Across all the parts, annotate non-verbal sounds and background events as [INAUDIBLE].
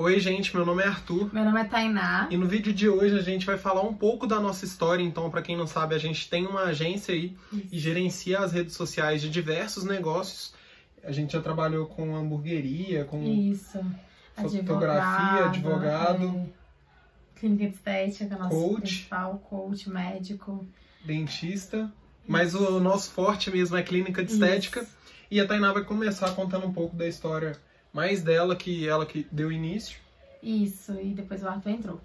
Oi, gente, meu nome é Arthur. Meu nome é Tainá. E no vídeo de hoje a gente vai falar um pouco da nossa história. Então, para quem não sabe, a gente tem uma agência aí Isso. e gerencia as redes sociais de diversos negócios. A gente já trabalhou com hamburgueria, com Isso. fotografia, advogado, é. clínica de estética, nosso coach, principal, coach, médico, dentista. Isso. Mas o nosso forte mesmo é clínica de estética. E a Tainá vai começar contando um pouco da história mais dela que ela que deu início. Isso, e depois o Arthur entrou.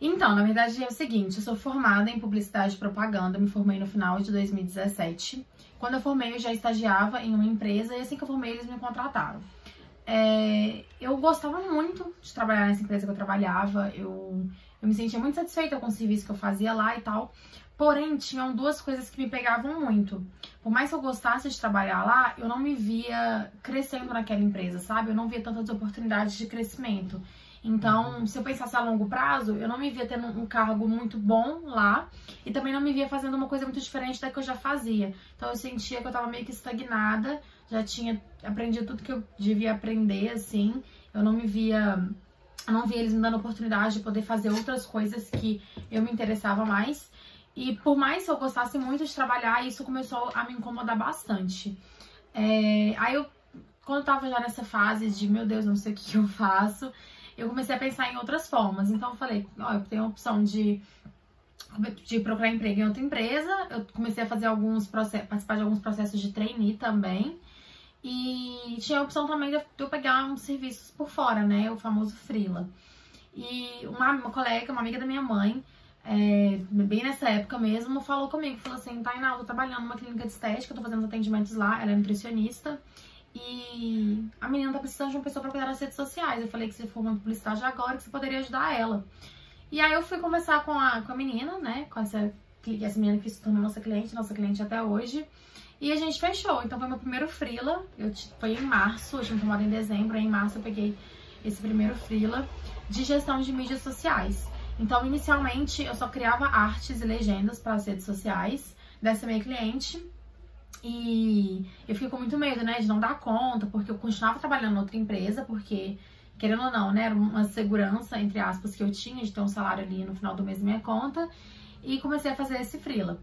Então, na verdade é o seguinte, eu sou formada em publicidade e propaganda, me formei no final de 2017. Quando eu formei, eu já estagiava em uma empresa e assim que eu formei, eles me contrataram. É, eu gostava muito de trabalhar nessa empresa que eu trabalhava, eu, eu me sentia muito satisfeita com o serviço que eu fazia lá e tal. Porém, tinham duas coisas que me pegavam muito. Por mais que eu gostasse de trabalhar lá, eu não me via crescendo naquela empresa, sabe? Eu não via tantas oportunidades de crescimento. Então, uhum. se eu pensasse a longo prazo, eu não me via tendo um cargo muito bom lá e também não me via fazendo uma coisa muito diferente da que eu já fazia. Então, eu sentia que eu tava meio que estagnada, já tinha aprendido tudo que eu devia aprender, assim. Eu não me via. Eu não via eles me dando oportunidade de poder fazer outras coisas que eu me interessava mais. E por mais que eu gostasse muito de trabalhar, isso começou a me incomodar bastante. É, aí eu, quando eu tava já nessa fase de, meu Deus, não sei o que, eu faço, eu comecei a pensar em outras formas. Então eu falei, ó, eu tenho a opção de, de procurar emprego em outra empresa. Eu comecei a fazer alguns processos, participar de alguns processos de trainee também. E tinha a opção também de eu pegar uns serviços por fora, né? O famoso freela. E uma, uma colega, uma amiga da minha mãe, é, bem nessa época mesmo, falou comigo, falou assim, Tainá, eu tô trabalhando numa clínica de estética, tô fazendo atendimentos lá, ela é nutricionista, e a menina tá precisando de uma pessoa pra cuidar das redes sociais. Eu falei que se for uma publicidade agora, que você poderia ajudar ela. E aí eu fui conversar com a, com a menina, né, com essa, essa menina que se tornou nossa cliente, nossa cliente até hoje, e a gente fechou. Então foi meu primeiro freela, eu, foi em março, a gente formado em dezembro, aí em março eu peguei esse primeiro freela de gestão de mídias sociais. Então, inicialmente, eu só criava artes e legendas para as redes sociais dessa minha cliente. E eu fiquei com muito medo, né, de não dar conta, porque eu continuava trabalhando em outra empresa, porque, querendo ou não, né, era uma segurança, entre aspas, que eu tinha de ter um salário ali no final do mês da minha conta. E comecei a fazer esse freela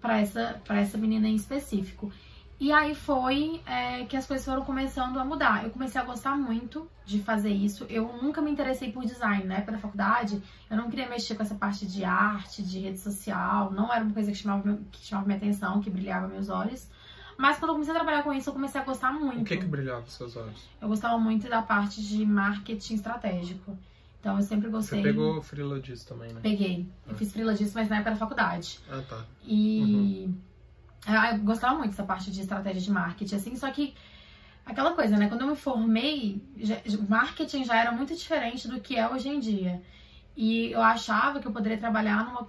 para essa, essa menina em específico. E aí foi é, que as coisas foram começando a mudar. Eu comecei a gostar muito de fazer isso. Eu nunca me interessei por design, né? Pela faculdade, eu não queria mexer com essa parte de arte, de rede social. Não era uma coisa que chamava, que chamava minha atenção, que brilhava meus olhos. Mas quando eu comecei a trabalhar com isso, eu comecei a gostar muito. O que que brilhava seus olhos? Eu gostava muito da parte de marketing estratégico. Então eu sempre gostei. Você pegou freela disso também, né? Peguei. Eu ah. fiz freela disso, mas na época da faculdade. Ah, tá. E... Uhum eu gostava muito dessa parte de estratégia de marketing, assim, só que aquela coisa, né? Quando eu me formei, já, marketing já era muito diferente do que é hoje em dia. E eu achava que eu poderia trabalhar numa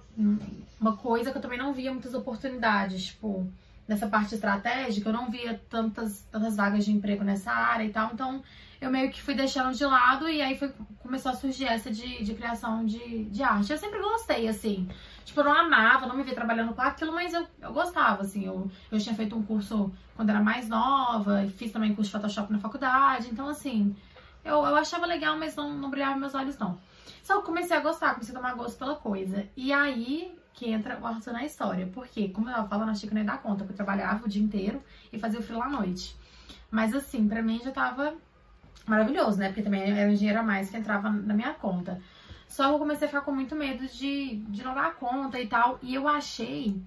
uma coisa que eu também não via muitas oportunidades, tipo, nessa parte estratégica, eu não via tantas, tantas vagas de emprego nessa área e tal, então eu meio que fui deixando de lado e aí foi, começou a surgir essa de, de criação de, de arte. Eu sempre gostei, assim. Tipo, eu não amava, não me via trabalhando com aquilo, mas eu, eu gostava, assim. Eu, eu tinha feito um curso quando era mais nova, fiz também curso de Photoshop na faculdade, então, assim, eu, eu achava legal, mas não, não brilhava meus olhos, não. Só que comecei a gostar, comecei a tomar gosto pela coisa. E aí que entra o Arthur na história. Porque, como eu tava falando, achei que não ia dar conta, porque eu trabalhava o dia inteiro e fazia o frio à noite. Mas assim, pra mim já tava maravilhoso, né? Porque também era um dinheiro a mais que entrava na minha conta. Só que eu comecei a ficar com muito medo de, de não dar conta e tal. E eu achei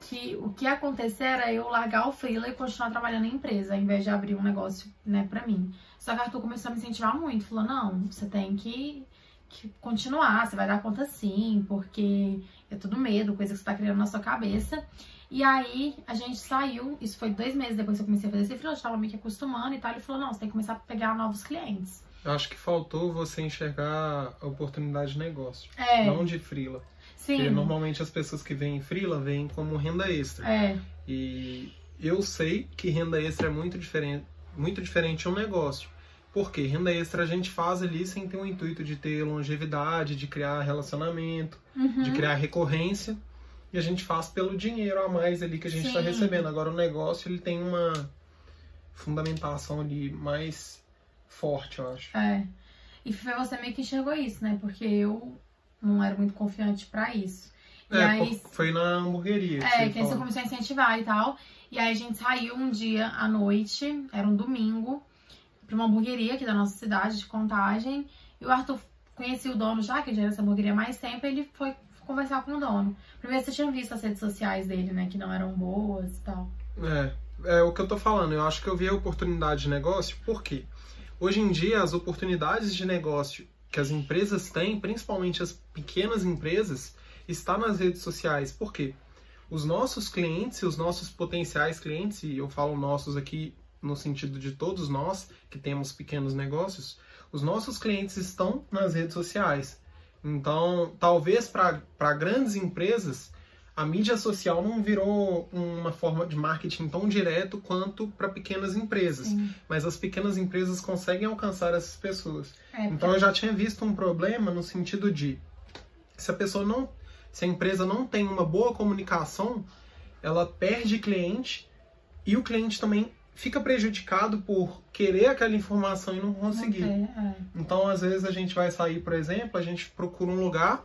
que o que ia acontecer era eu largar o freela e continuar trabalhando em empresa, ao invés de abrir um negócio, né, pra mim. Só que o Arthur começou a me incentivar muito. Falou, não, você tem que, que continuar, você vai dar conta sim, porque é tudo medo, coisa que você tá criando na sua cabeça. E aí a gente saiu, isso foi dois meses depois que eu comecei a fazer esse freela, eu tava meio que acostumando e tal. Ele falou, não, você tem que começar a pegar novos clientes. Eu acho que faltou você enxergar a oportunidade de negócio, é. não de frila. Sim. Porque normalmente as pessoas que vêm em frila vêm como renda extra. É. E eu sei que renda extra é muito diferente, muito diferente de um negócio. Porque renda extra a gente faz ali sem ter o intuito de ter longevidade, de criar relacionamento, uhum. de criar recorrência e a gente faz pelo dinheiro a mais ali que a gente está recebendo. Agora o negócio ele tem uma fundamentação ali mais forte, eu acho. É. E foi você meio que enxergou isso, né? Porque eu não era muito confiante pra isso. E É, aí, foi na hamburgueria. é, que aí você começou a incentivar e tal. E aí a gente saiu um dia à noite, era um domingo, pra uma hamburgueria aqui da nossa cidade de Contagem. E o Arthur conhecia o dono já, que já era essa hamburgueria mais tempo, ele foi conversar com o dono. Primeiro você tinha visto as redes sociais dele, né? Que não eram boas e tal. É, é o que eu tô falando. Eu acho que eu vi a oportunidade de negócio, por quê? Hoje em dia, as oportunidades de negócio que as empresas têm, principalmente as pequenas empresas, está nas redes sociais. Por quê? Os nossos clientes os nossos potenciais clientes, e eu falo nossos aqui no sentido de todos nós que temos pequenos negócios, os nossos clientes estão nas redes sociais. Então, talvez para grandes empresas, a mídia social não virou uma forma de marketing tão direto quanto para pequenas empresas. Sim. Mas as pequenas empresas conseguem alcançar essas pessoas. É, Então eu já tinha visto um problema no sentido de se a pessoa não, se a empresa não tem uma boa comunicação, ela perde cliente e o cliente também fica prejudicado por querer aquela informação e não conseguir. Ter, é. Então às vezes a gente vai sair, por exemplo, a gente procura um lugar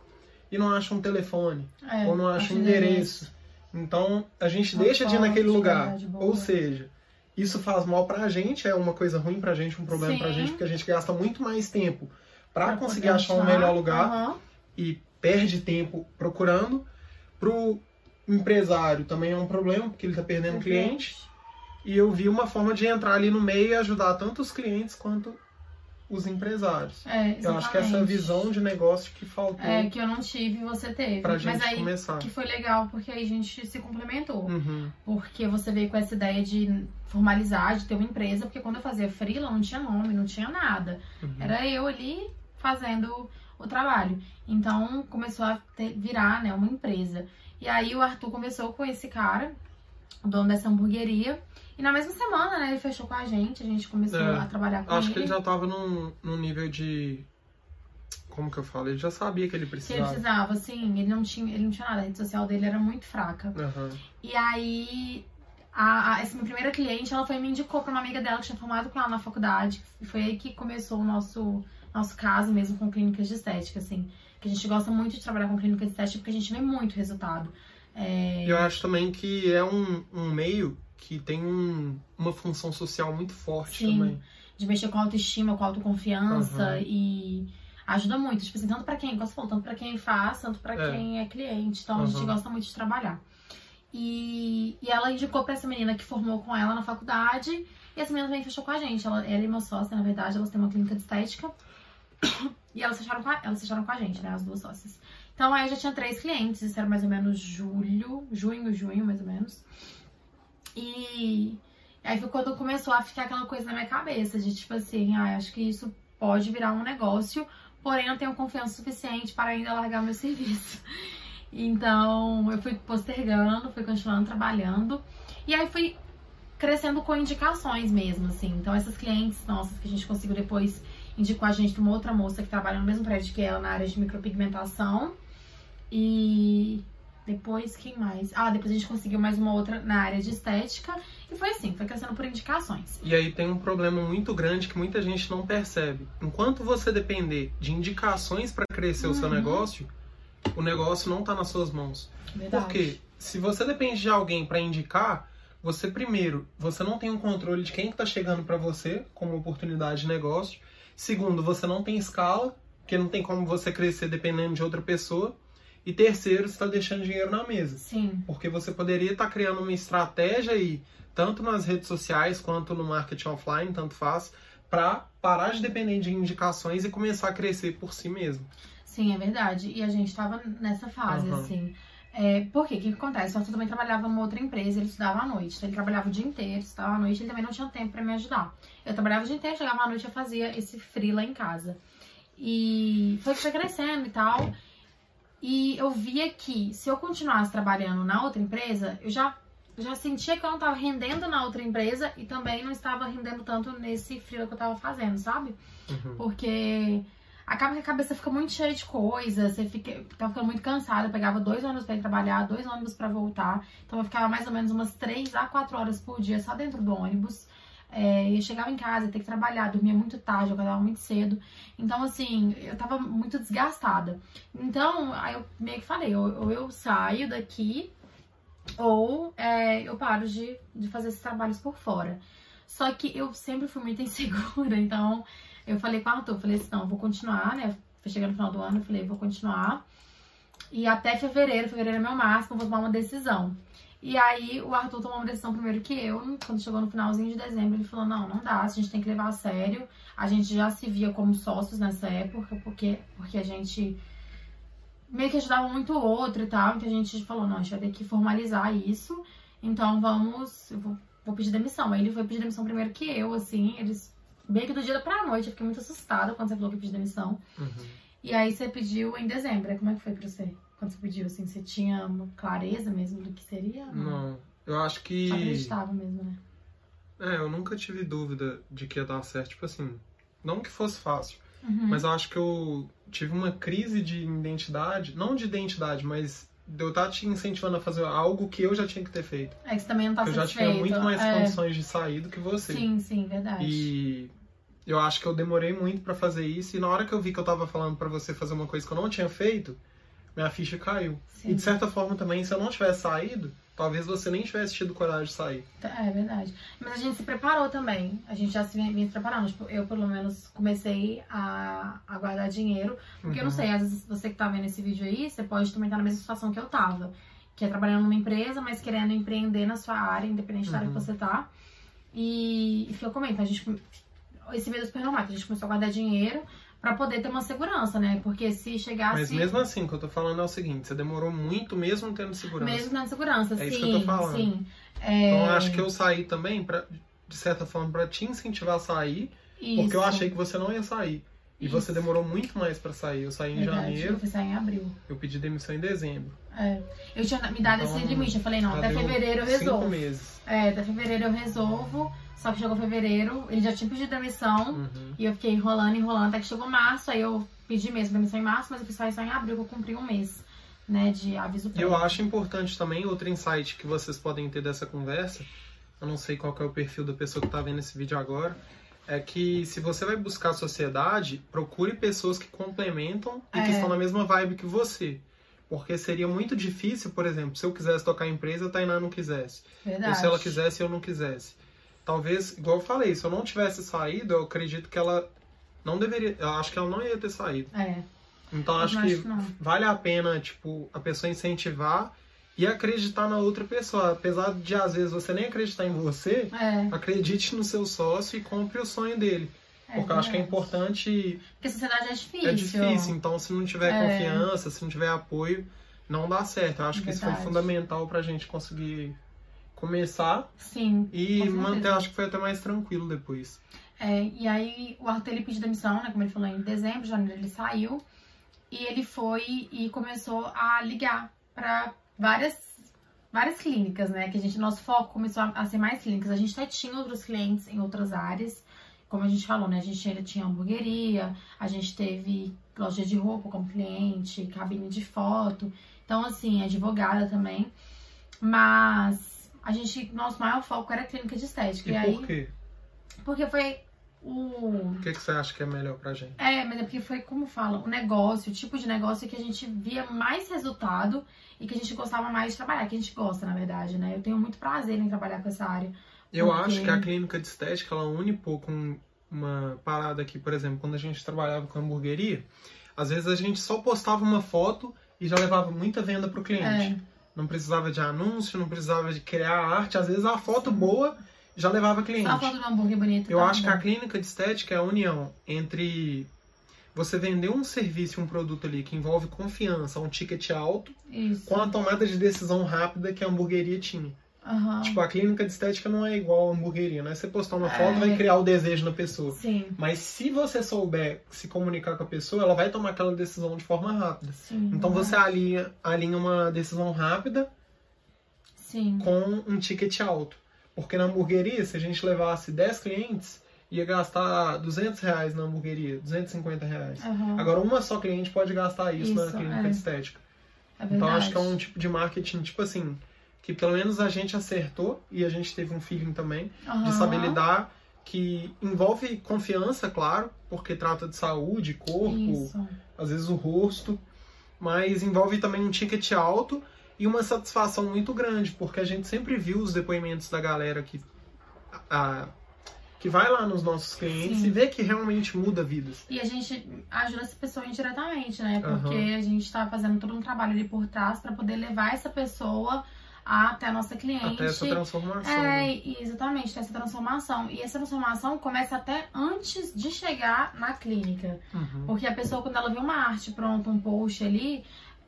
e não acha um telefone É, ou não acha um endereço. Então a gente deixa de ir naquele lugar. boa. Ou seja, isso faz mal pra gente, é uma coisa ruim pra gente, um problema pra Sim. gente, porque a gente gasta muito mais tempo pra Pra conseguir achar um melhor lugar Aham. e perde tempo procurando. Pro empresário também é um problema, porque ele tá perdendo cliente. E eu vi uma forma de entrar ali no meio e ajudar tanto os clientes quanto os empresários. É, Eu acho que essa exatamente. visão de negócio que faltou É, que eu não tive e você teve. pra gente Mas aí começar. que foi legal, porque aí a gente se complementou. Uhum. Porque você veio com essa ideia de formalizar, de ter uma empresa, porque quando eu fazia freela não tinha nome, não tinha nada. Uhum. Era eu ali fazendo o trabalho. Então começou a ter- virar né, uma empresa. E aí o Arthur conversou com esse cara, o dono dessa hamburgueria. E na mesma semana, né, ele fechou com a gente, a gente começou É, a trabalhar com Acho ele. que ele já tava num, num nível de. Como que eu falo? Ele já sabia que ele Que ele precisava. precisava, assim, ele não tinha, ele não tinha nada, a rede social dele era muito fraca. Aham. E aí, a, a- essa minha primeira cliente, ela foi me indicou pra uma amiga dela que tinha formado com ela na faculdade. E foi aí que começou o nosso, nosso caso mesmo com clínicas de estética, assim. Que a gente gosta muito de trabalhar com clínicas de estética porque a gente vê muito resultado. É, eu acho também que é um, um meio que tem um- uma função social muito forte Sim. também. de mexer com autoestima, com autoconfiança Aham. e ajuda muito. Tipo assim, tanto pra quem, falou, tanto pra quem faz, tanto pra É. quem é cliente. Então a gente gosta muito de trabalhar. E, e ela indicou pra essa menina que formou com ela na faculdade. E essa menina também fechou com a gente. Ela, ela e meu sócio, na verdade, elas têm uma clínica de estética. E elas fecharam com a, elas fecharam com a gente, né? As duas sócias. Então aí eu já tinha três clientes, isso era mais ou menos julho, junho, junho, mais ou menos. E aí foi quando começou a ficar aquela coisa na minha cabeça, de tipo assim, ah, acho que isso pode virar um negócio, porém não tenho confiança suficiente para ainda largar meu [LAUGHS] serviço. Então eu fui postergando, fui continuando trabalhando. E aí fui crescendo com indicações mesmo, assim. Então essas clientes nossas que a gente conseguiu depois indicou a gente uma outra moça que trabalha no mesmo prédio que ela na área de micropigmentação. E depois, quem mais? Ah, depois a gente conseguiu mais uma outra na área de estética. E foi assim, foi crescendo por indicações. E aí tem um problema muito grande que muita gente não percebe. Enquanto você depender de indicações para crescer o seu Uhum. negócio, o negócio não tá nas suas mãos. Verdade. Porque se você depende de alguém para indicar, você primeiro, você não tem um controle de quem que tá chegando para você como oportunidade de negócio. Segundo, você não tem escala, porque não tem como você crescer dependendo de outra pessoa. E terceiro, você está deixando dinheiro na mesa. Sim, Porque você poderia estar criando uma estratégia aí, tanto nas redes sociais quanto no marketing offline, tanto faz, para parar de depender de indicações e começar a crescer por si mesmo. sim, é verdade. E a gente tava nessa fase, Aham. assim. É, por quê? O que, que acontece? O Arthur também trabalhava numa outra empresa, ele estudava à noite. Então ele trabalhava o dia inteiro, estudava à noite, ele também não tinha tempo pra me ajudar. Eu trabalhava o dia inteiro, chegava à noite e eu fazia esse freela em casa. E foi foi crescendo e tal. E eu via que se eu continuasse trabalhando na outra empresa, eu já, já sentia que eu não tava rendendo na outra empresa e também não estava rendendo tanto nesse freela que eu tava fazendo, sabe? Uhum. Porque acaba que a cabeça fica muito cheia de coisa, você fica, tava ficando muito cansada, eu pegava dois ônibus pra ir trabalhar, dois ônibus pra voltar. Então eu ficava mais ou menos umas três a quatro horas por dia só dentro do ônibus. É, eu chegava em casa, ia ter que trabalhar, dormia muito tarde, eu acordava muito cedo. Então, assim, eu tava muito desgastada. Então, aí eu meio que falei, ou, ou eu saio daqui, ou é, eu paro de, de fazer esses trabalhos por fora. Só que eu sempre fui muito [LAUGHS] insegura, então eu falei com o Arthur, falei assim, não, vou continuar, né? Foi chegando no final do ano, eu falei, vou continuar. E até fevereiro, fevereiro é meu máximo, vou tomar uma decisão. E aí o Arthur tomou uma decisão primeiro que eu, quando chegou no finalzinho de dezembro, ele falou, não, não dá, a gente tem que levar a sério. A gente já se via como sócios nessa época, porque, porque a gente meio que ajudava muito o outro e tal. Então a gente falou, não, a gente vai ter que formalizar isso. Então vamos, eu vou, vou pedir demissão. Aí ele foi pedir demissão primeiro que eu, assim, eles meio que do dia pra noite, eu fiquei muito assustada quando você falou que pediu demissão. Uhum. E aí você pediu em dezembro, como é que foi pra você? Quando você pediu, assim, você tinha uma clareza mesmo do que seria? Não, eu acho que. Só acreditava mesmo, né? É, eu nunca tive dúvida de que ia dar certo. Tipo assim, não que fosse fácil, Uhum. mas eu acho que eu tive uma crise de identidade, não de identidade, mas de eu estar te incentivando a fazer algo que eu já tinha que ter feito. É que você também não tá eu já satisfeito. tinha muito mais é. condições de sair do que você. Sim, sim, verdade. E eu acho que eu demorei muito pra fazer isso. E na hora que eu vi que eu tava falando pra você fazer uma coisa que eu não tinha feito, minha ficha caiu. Sim. E de certa forma também, se eu não tivesse saído, talvez você nem tivesse tido coragem de sair. É verdade. Mas a gente se preparou também. A gente já se vinha, se preparando. Tipo, eu, pelo menos, comecei a, a guardar dinheiro. Porque eu não Uhum. sei, às vezes você que tá vendo esse vídeo aí, você pode também estar na mesma situação que eu tava. Que é trabalhando numa empresa, mas querendo empreender na sua área, independente da área que Uhum. você tá. E, e foi como então, a gente. Esse meio do supermercado, a gente começou a guardar dinheiro pra poder ter uma segurança, né? Porque se chegasse. Mas mesmo assim, o que eu tô falando é o seguinte, você demorou muito mesmo tendo segurança. Mesmo na segurança, É sim, isso que eu tô falando. sim. É, Então eu acho que eu saí também, pra, de certa forma, pra te incentivar a sair, porque eu isso. achei que você não ia sair. E Isso. você demorou muito mais pra sair. Eu saí em Verdade, janeiro, Eu fui sair em abril. eu pedi demissão em dezembro. É. Eu tinha me dado Então, esse limite. Eu falei, não, até fevereiro eu Cinco resolvo. meses. É, até fevereiro eu resolvo. Só que chegou fevereiro, ele já tinha pedido demissão. Uhum. E eu fiquei enrolando, enrolando, até que chegou março. Aí eu pedi mesmo demissão em março, mas eu fui sair só em abril, que eu cumpri um mês, né, de aviso prévio. eu acho importante também, outro insight que vocês podem ter dessa conversa, eu não sei qual que é o perfil da pessoa que está vendo esse vídeo agora, é que se você vai buscar sociedade, procure pessoas que complementam e que É. estão na mesma vibe que você. Porque seria muito difícil, por exemplo, se eu quisesse tocar a empresa, a Tainá não quisesse. Verdade. Ou se ela quisesse, eu não quisesse. Talvez, igual eu falei, se eu não tivesse saído, eu acredito que ela não deveria. Eu acho que ela não ia ter saído. É, Então acho que acho que não. vale a pena, tipo, a pessoa incentivar e acreditar na outra pessoa. Apesar de, às vezes, você nem acreditar em você, É, acredite no seu sócio e compre o sonho dele. é Porque eu acho que é verdade. importante. Porque a sociedade é difícil. É difícil, então se não tiver É. confiança, se não tiver apoio, não dá certo. Eu acho que isso foi Verdade. fundamental pra gente conseguir começar Sim. e manter, acho que foi até mais tranquilo depois. É, e aí o Arthur ele pediu demissão, né? Como ele falou, em dezembro, janeiro ele saiu. E ele foi e começou a ligar pra várias, várias clínicas, né? Que a gente, nosso foco começou a, a ser mais clínicas. A gente até tinha outros clientes em outras áreas. Como a gente falou, né? A gente ainda tinha hamburgueria, a gente teve loja de roupa como cliente, cabine de foto. Então, assim, advogada também. Mas a gente, nosso maior foco era a clínica de estética. E, E, aí, por quê? porque foi o. O que, que você acha que é melhor pra gente? É, mas é porque foi, como fala, o negócio, o tipo de negócio que a gente via mais resultado e que a gente gostava mais de trabalhar, que a gente gosta, na verdade, né? Eu tenho muito prazer em trabalhar com essa área. Eu Porque- acho que a clínica de estética ela une pouco um- uma parada aqui, por exemplo, quando a gente trabalhava com hamburgueria, às vezes a gente só postava uma foto e já levava muita venda pro cliente. É, Não precisava de anúncio, não precisava de criar arte, às vezes a foto boa já levava cliente. só a foto do hambúrguer bonito. Eu tá acho que bom. a clínica de estética é a união entre você vender um serviço, um produto ali que envolve confiança, um ticket alto, Isso. com a tomada de decisão rápida que a hamburgueria tinha. Aham. Tipo, a clínica de estética não é igual a hamburgueria, né? Você postar uma É. foto vai criar o desejo na pessoa. Sim, Mas se você souber se comunicar com a pessoa, ela vai tomar aquela decisão de forma rápida. sim. Então você alinha, alinha uma decisão rápida Sim. com um ticket alto. Porque na hamburgueria, se a gente levasse 10 clientes, ia gastar 200 reais na hamburgueria, 250 reais. Aham. Agora, uma só cliente pode gastar isso, na Isso, clínica é. de estética. É Então, acho que é um tipo de marketing, tipo assim, que pelo menos a gente acertou e a gente teve um feeling também Aham. de saber lidar, que envolve confiança, claro, porque trata de saúde, corpo, Isso. às vezes o rosto, mas envolve também um ticket alto e uma satisfação muito grande, porque a gente sempre viu os depoimentos da galera que, a- que vai lá nos nossos clientes Sim. e vê que realmente muda vidas. E a gente ajuda essa pessoa indiretamente, né? Porque a gente tá fazendo todo um trabalho ali por trás pra poder levar essa pessoa até a nossa cliente. Até essa transformação. né? É, e- exatamente, ter essa transformação. E essa transformação começa até antes de chegar na clínica. Uhum. Porque a pessoa, quando ela vê uma arte pronta, um post ali,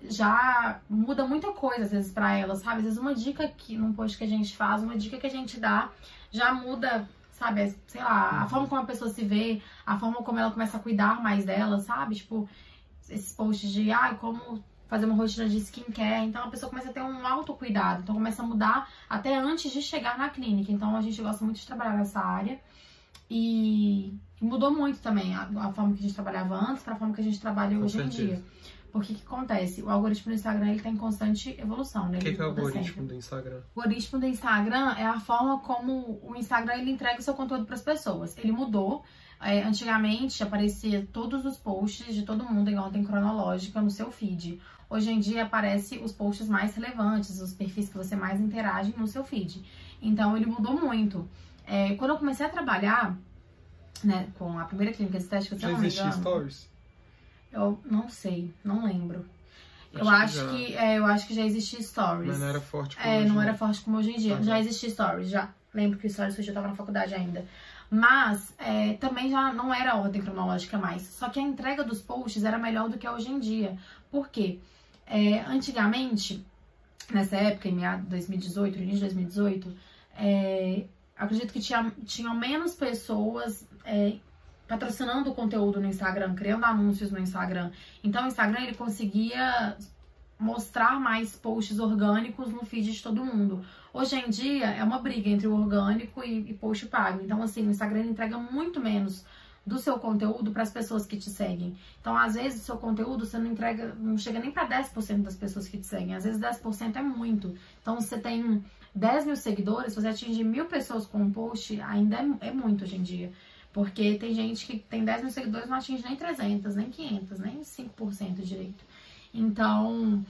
já muda muita coisa, às vezes, pra ela, sabe? Às vezes uma dica que, num post que a gente faz, uma dica que a gente dá, já muda, sabe? Sei lá, a Uhum. forma como a pessoa se vê, a forma como ela começa a cuidar mais dela, sabe? Tipo, esses posts de, ai, como fazer uma rotina de skincare. Então a pessoa começa a ter um autocuidado. Então começa a mudar até antes de chegar na clínica. Então a gente gosta muito de trabalhar nessa área. E mudou muito também a, a forma que a gente trabalhava antes para a forma que a gente trabalha Com hoje em certeza. dia. Porque o que acontece? O algoritmo do Instagram ele tá em constante evolução, né? O que, que é o algoritmo sempre. do Instagram? O algoritmo do Instagram é a forma como o Instagram ele entrega o seu conteúdo para as pessoas. Ele mudou. É, antigamente aparecia todos os posts de todo mundo em ordem cronológica no seu feed. Hoje em dia aparece os posts mais relevantes, os perfis que você mais interage no seu feed. Então ele mudou muito. É, quando eu comecei a trabalhar né, com a primeira clínica estética, se Já eu não me engano, stories? eu não sei, não lembro. eu Acho acho que já. que, é, eu acho que já existia stories. Mas não era forte como É, hoje, não era forte como hoje em dia. Aham. Já existia stories, já. Lembro que o stories surgiu, eu tava na faculdade ainda. Mas é, também já não era ordem cronológica mais. Só que a entrega dos posts era melhor do que é hoje em dia. Por quê? É, antigamente, nessa época, em meados de 2018, no início de 2018, é, acredito que tinha, tinham menos pessoas é, patrocinando o conteúdo no Instagram, criando anúncios no Instagram. Então o Instagram ele conseguia mostrar mais posts orgânicos no feed de todo mundo. Hoje em dia é uma briga entre o orgânico e, e post pago. Então, assim, o Instagram entrega muito menos do seu conteúdo para as pessoas que te seguem. Então, às vezes, o seu conteúdo você não entrega, não chega nem para 10% das pessoas que te seguem. Às vezes, 10% é muito. Então, você tem 10 mil seguidores, você atingir mil pessoas com um post, ainda é, é muito hoje em dia. Porque tem gente que tem 10 mil seguidores e não atinge nem 300, nem 500, nem 5% direito. Então,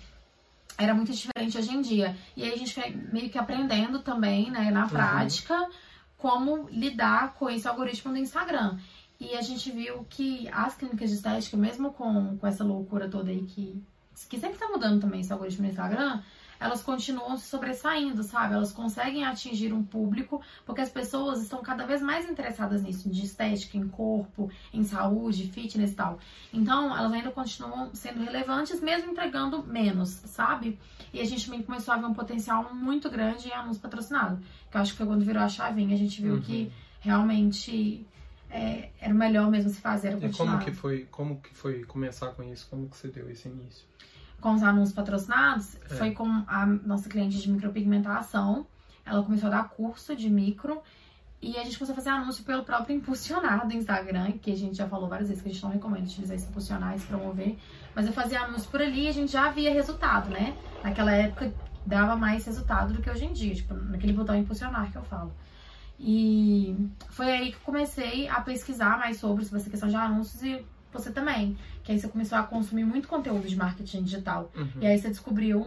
era muito diferente hoje em dia. E aí a gente foi meio que aprendendo também, né, na prática, como lidar com esse algoritmo do Instagram. E a gente viu que as clínicas de estética, mesmo com, com essa loucura toda aí que, que sempre tá mudando também esse algoritmo do Instagram, elas continuam se sobressaindo, sabe? Elas conseguem atingir um público porque as pessoas estão cada vez mais interessadas nisso, de estética, em corpo, em saúde, fitness e tal. Então, elas ainda continuam sendo relevantes, mesmo entregando menos, sabe? E a gente também começou a ver um potencial muito grande em anúncio patrocinado. Que eu acho que foi quando virou a chavinha, a gente viu Uhum. que realmente é, era melhor mesmo se fazer, era E como que foi, como que foi começar com isso? Como que você deu esse início? com os anúncios patrocinados É. foi com a nossa cliente de micropigmentação. Ela começou a dar curso de micro e a gente começou a fazer anúncio pelo próprio impulsionar do Instagram, que a gente já falou várias vezes que a gente não recomenda utilizar esse impulsionar, esse promover. Mas eu fazia anúncio por ali e a gente já via resultado, né? Naquela época dava mais resultado do que hoje em dia, tipo, naquele botão impulsionar que eu falo. E foi aí que eu comecei a pesquisar mais sobre, sobre essa questão de anúncios e você também. Que aí você começou a consumir muito conteúdo de marketing digital. Uhum. E aí você descobriu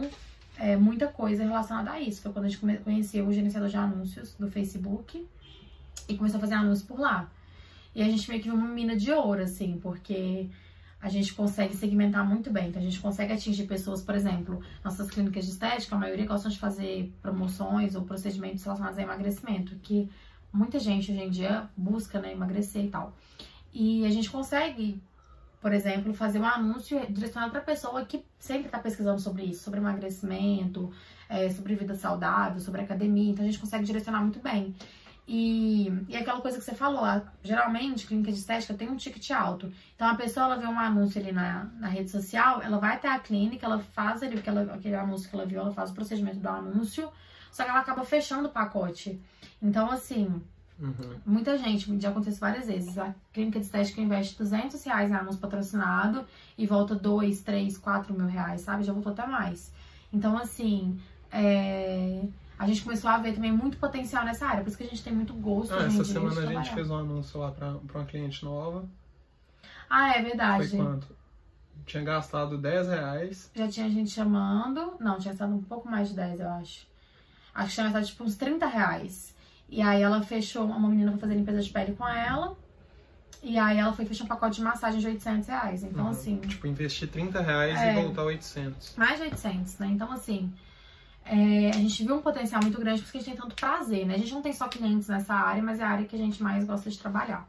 é, muita coisa relacionada a isso. Foi quando a gente conheceu o gerenciador de anúncios do Facebook e começou a fazer anúncios por lá. E a gente meio que viu uma mina de ouro, assim, porque a gente consegue segmentar muito bem. Então a gente consegue atingir pessoas, por exemplo, nossas clínicas de estética, a maioria gostam de fazer promoções ou procedimentos relacionados a emagrecimento, que muita gente hoje em dia busca, né, emagrecer e tal. E a gente consegue por exemplo, fazer um anúncio direcionado para pessoa que sempre está pesquisando sobre isso, sobre emagrecimento, é, sobre vida saudável, sobre academia. Então a gente consegue direcionar muito bem. E, e aquela coisa que você falou, geralmente clínica de estética tem um ticket alto. Então a pessoa ela vê um anúncio ali na, na rede social, ela vai até a clínica, ela faz ali aquela, aquele anúncio que ela viu, ela faz o procedimento do anúncio, só que ela acaba fechando o pacote. Então, assim, Uhum. Muita gente, já aconteceu várias vezes. A clínica de estética investe 200 reais em anúncio patrocinado e volta 2, 3, 4 mil reais, sabe? Já voltou até mais. Então, assim, é, a gente começou a ver também muito potencial nessa área. Por isso que a gente tem muito gosto. Ah, essa semana a gente trabalhar. fez um anúncio lá pra, pra uma cliente nova. Ah, é verdade. Foi quanto? Tinha gastado 10 reais. Já tinha gente chamando. Não, tinha gastado um pouco mais de 10, eu acho. Acho que tinha gastado tipo uns 30 reais. E aí ela fechou, uma menina pra fazer limpeza de pele com ela. E aí ela foi fechar um pacote de massagem de 800 reais. Então, Uhum. assim, Tipo, investir 30 reais É. e voltar 800. mais de 800, né? Então, assim, é, a gente viu um potencial muito grande porque a gente tem tanto prazer, né? A gente não tem só clientes nessa área, mas é a área que a gente mais gosta de trabalhar.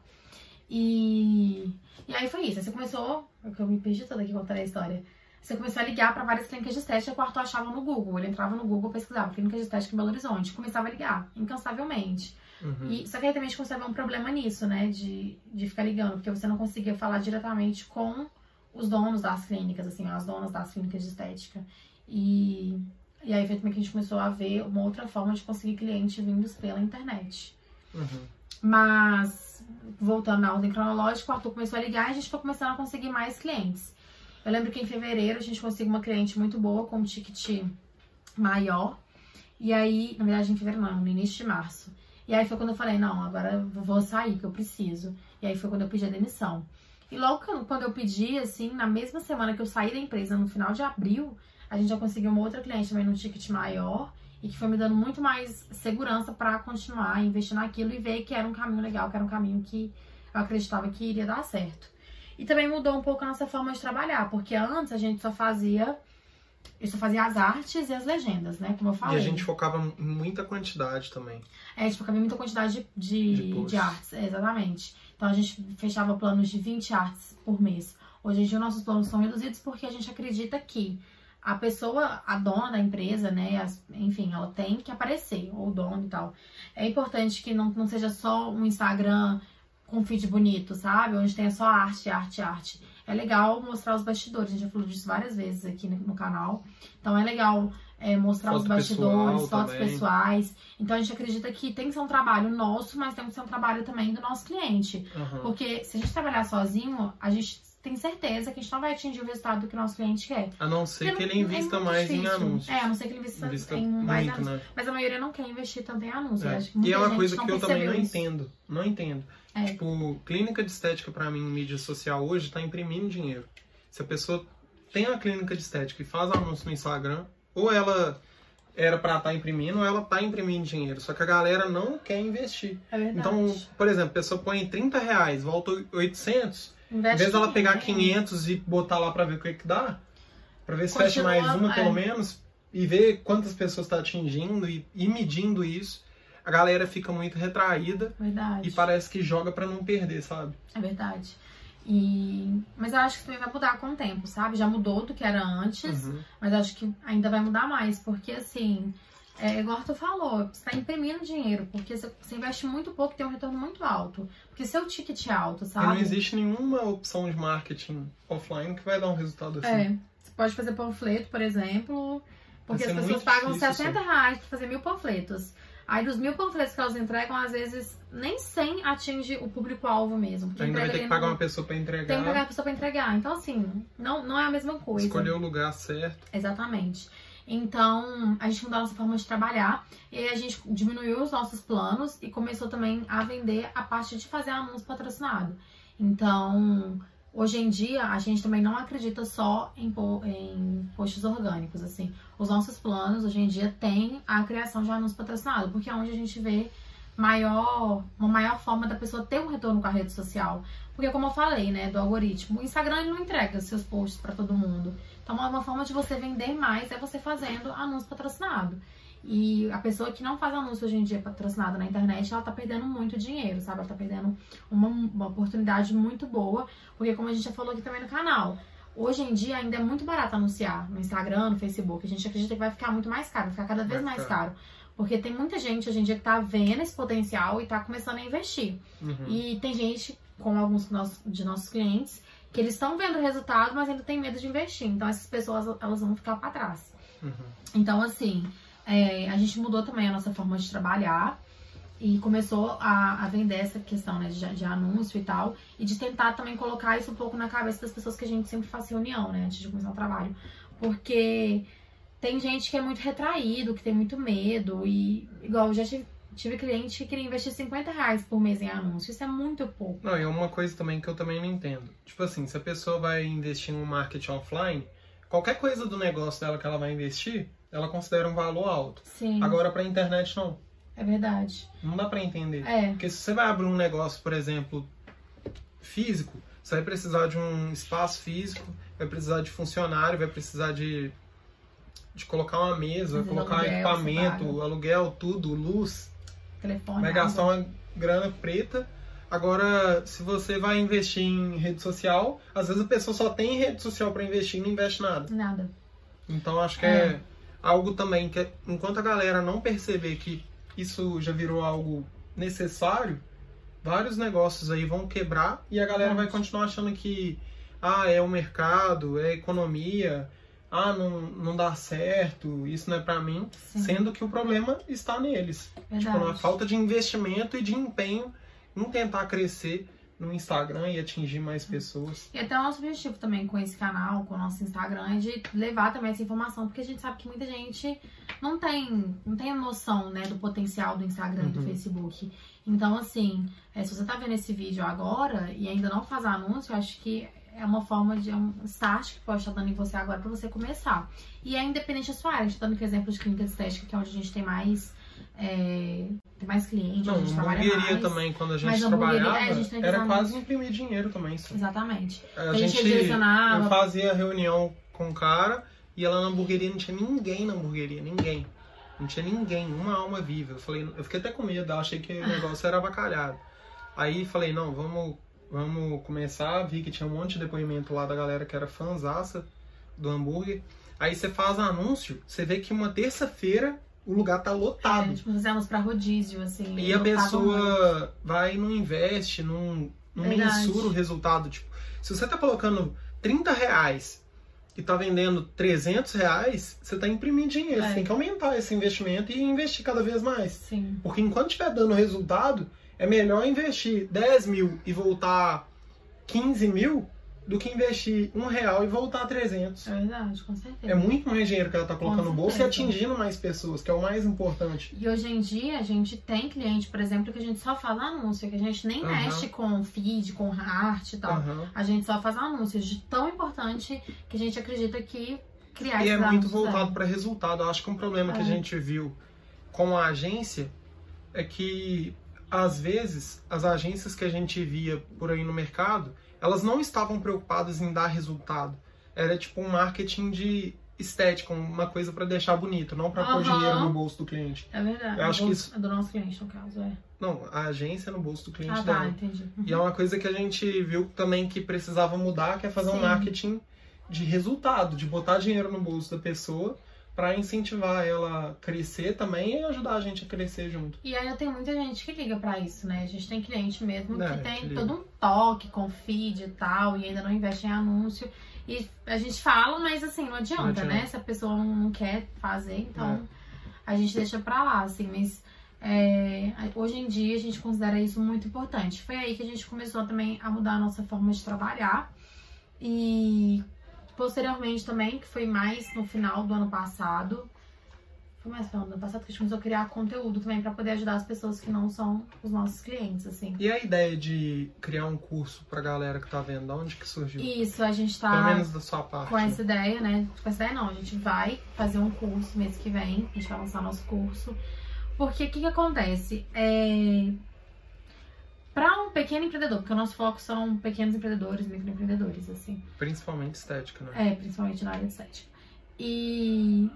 E, e aí foi isso. Você começou, é eu me perdi toda aqui contando a história. Você começou a ligar para várias clínicas de estética que o Arthur achava no Google. Ele entrava no Google, pesquisava clínica de estética em Belo Horizonte. Começava a ligar, incansavelmente. Uhum. E, só que aí também a gente começou a ver um problema nisso, né? De, de ficar ligando, porque você não conseguia falar diretamente com os donos das clínicas, assim, as donas das clínicas de estética. E, e aí foi também que a gente começou a ver uma outra forma de conseguir cliente vindos pela internet. Uhum. Mas, voltando na ordem cronológica, o Arthur começou a ligar e a gente foi começando a conseguir mais clientes. Eu lembro que em fevereiro a gente conseguiu uma cliente muito boa com um ticket maior. E aí, na verdade, em fevereiro não, no início de março. E aí foi quando eu falei, não, agora eu vou sair, que eu preciso. E aí foi quando eu pedi a demissão. E logo quando eu pedi, assim, na mesma semana que eu saí da empresa, no final de abril, a gente já conseguiu uma outra cliente também num ticket maior e que foi me dando muito mais segurança pra continuar investindo naquilo e ver que era um caminho legal, que era um caminho que eu acreditava que iria dar certo. E também mudou um pouco a nossa forma de trabalhar, porque antes a gente só fazia eu só fazia as artes e as legendas, né? Como eu E falei. a gente focava em muita quantidade também. É, tipo, cabia muita quantidade de, De de, artes, exatamente. Então a gente fechava planos de 20 artes por mês. Hoje em dia nossos planos são reduzidos porque a gente acredita que a pessoa, a dona da empresa, né, as- enfim, ela tem que aparecer, ou o dono e tal. É importante que não, não seja só um Instagram com feed bonito, sabe? Onde tenha só arte, arte, arte. É legal mostrar os bastidores, a gente já falou disso várias vezes aqui no, no canal. Então é legal é, mostrar os Foto bastidores, pessoal fotos também. pessoais. Então a gente acredita que tem que ser um trabalho nosso, mas tem que ser um trabalho também do nosso cliente. Uhum. Porque se a gente trabalhar sozinho, a gente tem certeza que a gente não vai atingir o resultado que o nosso cliente quer. A não ser Porque que ele é invista muito mais em difícil. anúncios. É, a não ser que ele invista, Invista em mais muito, anúncios. né? Mas a maioria não quer investir tanto em anúncios. É. acho que E é uma coisa que eu também percebeu não isso. entendo. Não entendo. É. Tipo, clínica de estética pra mim, mídia social hoje, tá imprimindo dinheiro. Se a pessoa tem uma clínica de estética e faz anúncio no Instagram, ou ela era pra estar imprimindo, ou ela tá imprimindo dinheiro. Só que a galera não quer investir. É verdade. Então, por exemplo, a pessoa põe 30 reais, volta 800, em Investe vez dela pegar né? 500 e botar lá pra ver o que que dá, pra ver se Continua, fecha mais uma é. pelo menos, e ver quantas pessoas tá atingindo e, e medindo isso, a galera fica muito retraída Verdade. e parece que joga pra não perder, sabe? É verdade. E... Mas eu acho que também vai mudar com o tempo, sabe? Já mudou do que era antes, Uhum. mas acho que ainda vai mudar mais, porque assim, é igual tu falou, você tá imprimindo dinheiro, porque você investe muito pouco e tem um retorno muito alto. Porque seu ticket é alto, E sabe? não existe nenhuma opção de marketing offline que vai dar um resultado assim. É. Você pode fazer panfleto, por exemplo, porque as pessoas pagam difícil, 60 reais pra fazer mil panfletos. Aí dos mil panfletos que elas entregam, às vezes nem 100 atinge o público-alvo mesmo. Ainda vai ter que pagar no- uma pessoa pra entregar, Tem que pagar a pessoa pra entregar. Então, assim, não, não é a mesma coisa. escolher o lugar certo. Exatamente. Então, a gente mudou a nossa forma de trabalhar e aí a gente diminuiu os nossos planos e começou também a vender a parte de fazer anúncio patrocinado. Então, hoje em dia, a gente também não acredita só em, em posts orgânicos, assim. Os nossos planos, hoje em dia, tem a criação de anúncio patrocinado, porque é onde a gente vê maior, uma maior forma da pessoa ter um retorno com a rede social. Porque, como eu falei, né, do algoritmo, o Instagram não entrega seus posts pra todo mundo. Então, uma forma de você vender mais é você fazendo anúncio patrocinado. E a pessoa que não faz anúncio hoje em dia patrocinado na internet, ela tá perdendo muito dinheiro, sabe? Ela tá perdendo uma, uma oportunidade muito boa, porque como a gente já falou aqui também no canal, hoje em dia ainda é muito barato anunciar no Instagram, no Facebook. A gente acredita que vai ficar muito mais caro, vai ficar cada vez mais caro. Porque tem muita gente hoje em dia que tá vendo esse potencial e tá começando a investir. Uhum. E tem gente, como alguns de nossos clientes, que eles estão vendo o resultado, mas ainda tem medo de investir. Então essas pessoas elas vão ficar para trás. Uhum. Então, assim, é, a gente mudou também a nossa forma de trabalhar e começou a, a vender essa questão né, de, de anúncio e tal, e de tentar também colocar isso um pouco na cabeça das pessoas que a gente sempre faz reunião, né, antes de começar o trabalho. Porque tem gente que é muito retraído, que tem muito medo. E, igual, eu já tive, tive cliente que queria investir 50 reais por mês em anúncio. Isso é muito pouco. Não, e é uma coisa também que eu também não entendo. Tipo assim, se a pessoa vai investir em um marketing offline, qualquer coisa do negócio dela que ela vai investir, ela considera um valor alto. Sim, Agora, pra internet, não. é verdade. Não dá pra entender. É, Porque se você vai abrir um negócio, por exemplo, físico, você vai precisar de um espaço físico, vai precisar de funcionário, vai precisar de, de colocar uma mesa, colocar aluguel, equipamento, aluguel, tudo, luz. Telefone. Vai gastar uma grana preta. Agora, se você vai investir em rede social, às vezes a pessoa só tem rede social para investir e não investe nada. Nada. Então acho que É. é, algo também que enquanto a galera não perceber que isso já virou algo necessário, vários negócios aí vão quebrar e a galera vai continuar achando que ah, é o mercado, é a economia, ah, não, não dá certo, isso não é pra mim, Sim, sendo que o problema está neles. verdade. Tipo, na falta de investimento e de empenho em tentar crescer no Instagram e atingir mais pessoas. E até o nosso objetivo também com esse canal, com o nosso Instagram, é de levar também essa informação, porque a gente sabe que muita gente não tem, não tem a noção, né, do potencial do Instagram e do Uhum. Facebook. Então, assim, é, se você tá vendo esse vídeo agora e ainda não faz anúncio, eu acho que é uma forma de é um start que pode estar dando em você agora pra você começar. E é independente da sua área. A gente tá dando aqui exemplo de clínica estética, que é onde a gente tem mais, é, tem mais clientes, Não, a gente trabalha hamburgueria mais. também, quando a gente Mas trabalhava, é, a gente era quase imprimir dinheiro também. Isso. Exatamente. A A gente gente, direcionava. eu fazia reunião com o cara, ia lá na hamburgueria, não tinha ninguém na hamburgueria, ninguém. Não tinha ninguém, uma alma viva. Eu falei, eu fiquei até com medo, eu achei que o [LAUGHS] negócio era abacalhado. Aí falei, não, vamos, vamos começar. Vi que tinha um monte de depoimento lá da galera que era fãzaça do hambúrguer. Aí você faz anúncio, você vê que uma terça-feira o lugar tá lotado. É, tipo, fizemos pra rodízio, assim. E a lotava muito. pessoa vai e não investe, não, não mensura o resultado. Tipo, se você tá colocando 30 reais e tá vendendo 300 reais, você tá imprimindo dinheiro. É. Você tem que aumentar esse investimento e investir cada vez mais. Sim. Porque enquanto estiver dando resultado, é melhor investir 10 mil e voltar 15 mil do que investir um real e voltar 300. É verdade, com certeza. É muito mais dinheiro que ela tá colocando no bolso e atingindo mais pessoas, que é o mais importante. E hoje em dia a gente tem cliente, por exemplo, que a gente só faz anúncio, que a gente nem Aham. mexe com feed, com arte e tal. Aham. A gente só faz anúncios de tão importante que a gente acredita que criar E é muito anúncios voltado para resultado. Eu acho que um problema que a É. gente viu com a agência é que, às vezes, as agências que a gente via por aí no mercado, elas não estavam preocupadas em dar resultado. Era tipo um marketing de estética, uma coisa para deixar bonito, não para pôr Aham. dinheiro no bolso do cliente. É verdade. Eu acho do, que isso- do nosso cliente, no caso, é. Não, a agência no bolso do cliente Ah, dela. tá, entendi. E é uma coisa que a gente viu também que precisava mudar, que é fazer um Sim. marketing de resultado, de botar dinheiro no bolso da pessoa para incentivar ela a crescer também e ajudar a gente a crescer junto. E ainda tem muita gente que liga pra isso, né? A gente tem cliente mesmo É, que tem que todo um toque com feed e tal, e ainda não investe em anúncio. E a gente fala, mas assim, não adianta, Não adianta. né? Se a pessoa não, quer fazer, então a gente deixa pra lá, assim, mas é, hoje em dia a gente considera isso muito importante. Foi aí que a gente começou também a mudar a nossa forma de trabalhar. E posteriormente também, que foi mais no final do ano passado, foi mais no final do ano passado que a gente começou a criar conteúdo também pra poder ajudar as pessoas que não são os nossos clientes, assim. E a ideia de criar um curso pra galera que tá vendo, da onde que surgiu? Isso, a gente Pelo tá menos da sua parte. com essa ideia, né? Com essa ideia não, a gente vai fazer um curso mês que vem, a gente vai lançar nosso curso. Porque o que, que acontece? É... Para um pequeno empreendedor, porque o nosso foco são pequenos empreendedores, microempreendedores, assim. Principalmente estética, né? É, principalmente na área de estética. E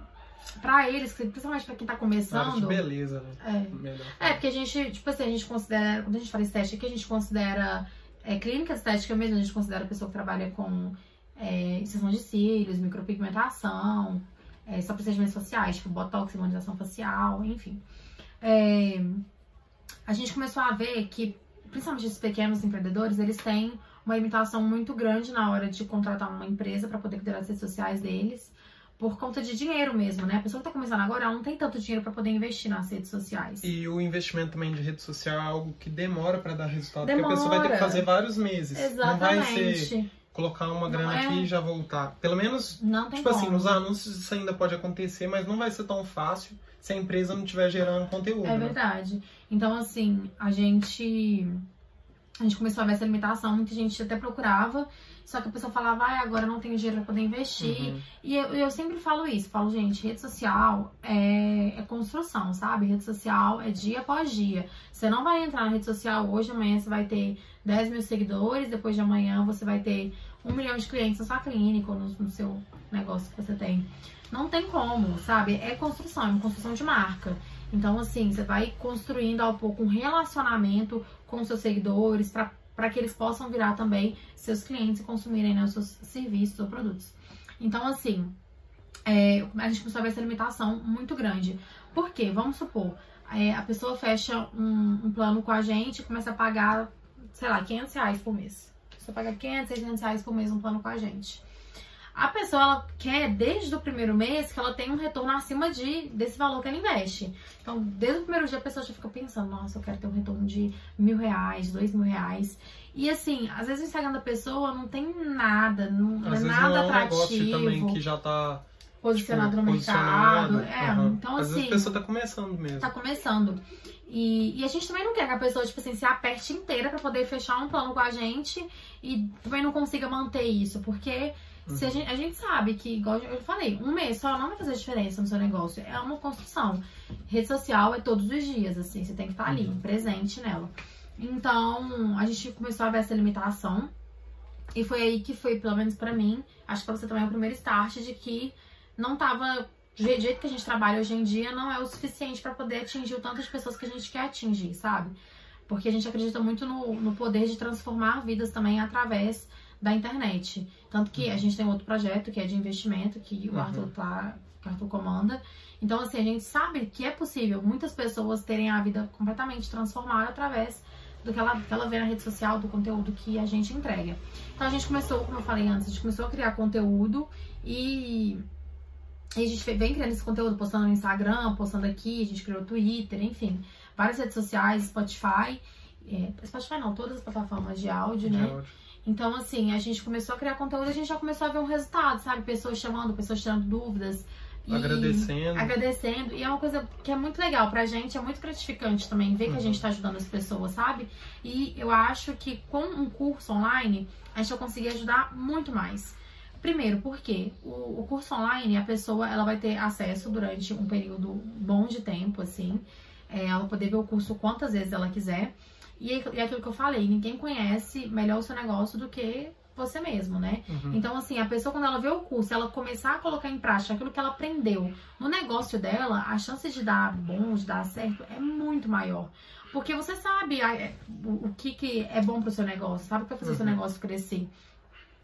pra eles, principalmente pra quem tá Na área de começando. beleza, né? É, Melhor. é, porque a gente, tipo assim, a gente considera, quando a gente fala estética, aqui a gente considera é, clínica estética mesmo, a gente considera a pessoa que trabalha com é, extensão de cílios, micropigmentação, é, só procedimentos faciais, tipo botox, imunização facial, enfim. É, a gente começou a ver que, principalmente esses pequenos empreendedores, eles têm uma limitação muito grande na hora de contratar uma empresa para poder cuidar das redes sociais deles, por conta de dinheiro mesmo, né? A pessoa que tá começando agora, não tem tanto dinheiro para poder investir nas redes sociais. E o investimento também de rede social é algo que demora pra dar resultado. Porque a Demora. pessoa vai ter que fazer vários meses. Não vai ser Exatamente. Colocar uma grana é- aqui e já voltar. Pelo menos, Não tem tipo assim, como. nos anúncios isso ainda pode acontecer, mas não vai ser tão fácil se a empresa não estiver gerando conteúdo. É né? verdade. Então, assim, a gente. A gente começou a ver essa limitação, muita gente até procurava, só que a pessoa falava, ah, agora não tenho dinheiro pra poder investir. Uhum. E eu, eu sempre falo isso, falo, gente, rede social é, é construção, sabe? Rede social é dia após dia. Você não vai entrar na rede social hoje, amanhã você vai ter 10 mil seguidores, depois de amanhã você vai ter um milhão de clientes na sua clínica ou no, no seu negócio que você tem. Não tem como, sabe? É construção, é uma construção de marca. Então, assim, você vai construindo ao pouco um relacionamento com seus seguidores para que eles possam virar também seus clientes e consumirem né, os seus serviços ou produtos. Então, assim, é, a gente começou a ver essa limitação muito grande. Por quê? Vamos supor, é, a pessoa fecha um, um plano com a gente e começa a pagar, sei lá, 500 reais por mês. Você paga 500, 600 reais por mês um plano com a gente. A pessoa ela quer, desde o primeiro mês, que ela tenha um retorno acima de, desse valor que ela investe. Então, desde o primeiro dia, a pessoa já fica pensando: nossa, eu quero ter um retorno de mil reais, dois mil reais. E assim, às vezes o Instagram da pessoa não tem nada, não, não é Às vezes nada não é um atrativo, negócio também que já tá posicionado tipo, no mercado. É, Aham. então Às assim vezes a pessoa tá começando mesmo. tá começando. E, e a gente também não quer que a pessoa, tipo assim, se aperte inteira pra poder fechar um plano com a gente e também não consiga manter isso, porque se a, gente, a gente sabe que, igual eu falei, um mês só não vai fazer diferença no seu negócio. É uma construção. Rede social é todos os dias, assim, você tem que estar ali, Uhum. presente nela. Então, a gente começou a ver essa limitação. E foi aí que foi, pelo menos pra mim, acho que pra você também é o primeiro start de que não tava. Do jeito que a gente trabalha hoje em dia, não é o suficiente pra poder atingir o tanto de pessoas que a gente quer atingir, sabe? Porque a gente acredita muito no, no poder de transformar vidas também através da internet. Tanto que a gente tem outro projeto que é de investimento, que o Uhum. Arthur, tá, que o Arthur comanda. Então, assim, a gente sabe que é possível muitas pessoas terem a vida completamente transformada através do que ela, que ela vê na rede social, do conteúdo que a gente entrega. Então a gente começou, como eu falei antes, a gente começou a criar conteúdo e, e a gente vem criando esse conteúdo, postando no Instagram, postando aqui, a gente criou Twitter, enfim, várias redes sociais, Spotify. É, Spotify não, todas as plataformas de áudio, né? É ótimo. Então, assim, a gente começou a criar conteúdo e a gente já começou a ver um resultado, sabe? Pessoas chamando, pessoas tirando dúvidas. Agradecendo. agradecendo. E é uma coisa que é muito legal pra gente, é muito gratificante também ver que a Uhum. gente tá ajudando as pessoas, sabe? E eu acho que com um curso online, a gente vai conseguir ajudar muito mais. Primeiro, porque o, o curso online, a pessoa ela vai ter acesso durante um período bom de tempo, assim. É, ela poder ver o curso quantas vezes ela quiser. E é aquilo que eu falei, ninguém conhece melhor o seu negócio do que você mesmo, né? Uhum. Então, assim, a pessoa, quando ela vê o curso, ela começar a colocar em prática aquilo que ela aprendeu no negócio dela, a chance de dar bom, de dar certo, é muito maior. Porque você sabe a- é, o, o que, que é bom pro seu negócio, sabe o que vai fazer o seu Uhum. negócio crescer.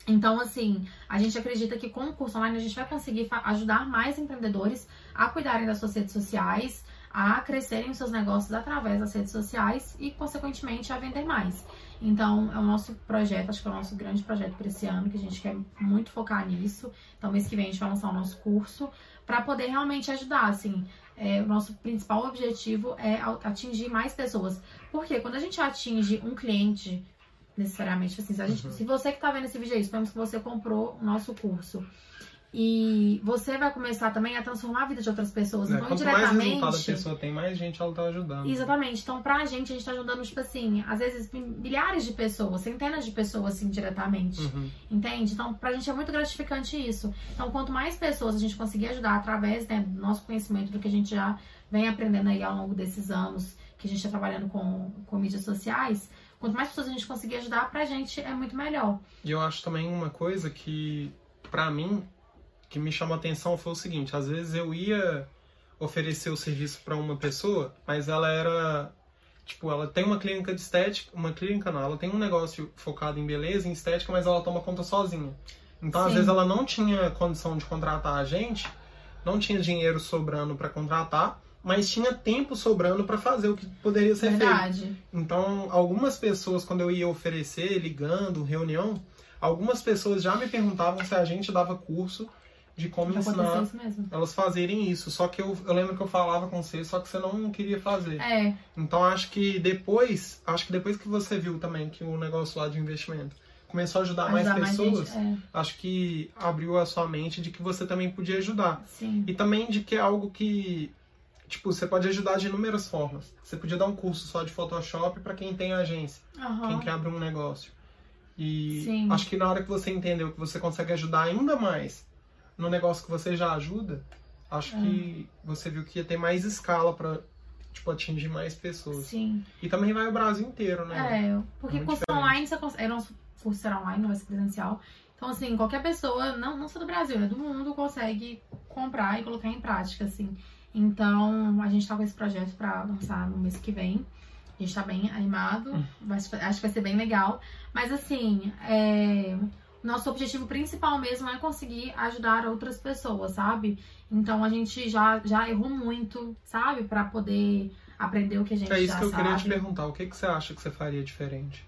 Então, assim, a gente acredita que com o curso online a gente vai conseguir ajudar mais empreendedores a cuidarem das suas redes sociais, a crescerem os seus negócios através das redes sociais e, consequentemente, a vender mais. Então, é o nosso projeto, acho que é o nosso grande projeto para esse ano, que a gente quer muito focar nisso. Então, mês que vem a gente vai lançar o nosso curso para poder realmente ajudar, assim. É, o nosso principal objetivo é atingir mais pessoas. Porque quando a gente atinge um cliente, necessariamente, assim, se, a gente- Uhum. se você que tá vendo esse vídeo aí, suponhamos que você comprou o nosso curso. E você vai começar também a transformar a vida de outras pessoas. Né? Então, Quanto mais resultado a indiretamente. pessoa tem, mais gente ela tá ajudando. Exatamente. Então, pra gente, a gente tá ajudando, tipo assim, às vezes milhares de pessoas, centenas de pessoas, assim, diretamente. Uhum. Entende? Então, pra gente é muito gratificante isso. Então, quanto mais pessoas a gente conseguir ajudar através né, do nosso conhecimento, do que a gente já vem aprendendo aí ao longo desses anos que a gente está trabalhando com, com mídias sociais, quanto mais pessoas a gente conseguir ajudar, pra gente é muito melhor. E eu acho também uma coisa que, pra mim, que me chamou a atenção foi o seguinte: às vezes eu ia oferecer o serviço pra uma pessoa, mas ela era. Tipo, ela tem uma clínica de estética, uma clínica não, ela tem um negócio focado em beleza, em estética, mas ela toma conta sozinha. Então, às Sim. vezes, ela não tinha condição de contratar a gente, não tinha dinheiro sobrando pra contratar, mas tinha tempo sobrando pra fazer o que poderia ser feito. Verdade. Então, algumas pessoas, quando eu ia oferecer, ligando, reunião, algumas pessoas já me perguntavam se a gente dava curso de como ensinar elas fazerem isso. Só que eu, eu lembro que eu falava com você, só que você não queria fazer. É, Então, acho que depois, acho que depois que você viu também que o negócio lá de investimento começou a ajudar, Ajudar mais mais pessoas, gente, é. acho que abriu a sua mente de que você também podia ajudar. Sim. E também de que é algo que, tipo, você pode ajudar de inúmeras formas. Você podia dar um curso só de Photoshop para quem tem agência, Aham. quem quer abrir um negócio. E Sim. acho que na hora que você entendeu que você consegue ajudar ainda mais no negócio que você já ajuda, acho que você viu que ia ter mais escala para tipo atingir mais pessoas. Sim. E também vai o Brasil inteiro, né? É, porque Muito curso diferente. online você consegue. É nosso curso será online, não vai ser presencial. Então, assim, qualquer pessoa, não, não só do Brasil, né? Do mundo, consegue comprar e colocar em prática, assim. Então, a gente tá com esse projeto pra lançar no mês que vem. A gente tá bem animado. Hum. acho que vai ser bem legal. Mas, assim, é, nosso objetivo principal mesmo é conseguir ajudar outras pessoas, sabe? Então, a gente já, já errou muito, sabe? Pra poder aprender o que a gente É isso que eu sabe. queria te perguntar. O que, que você acha que você faria diferente?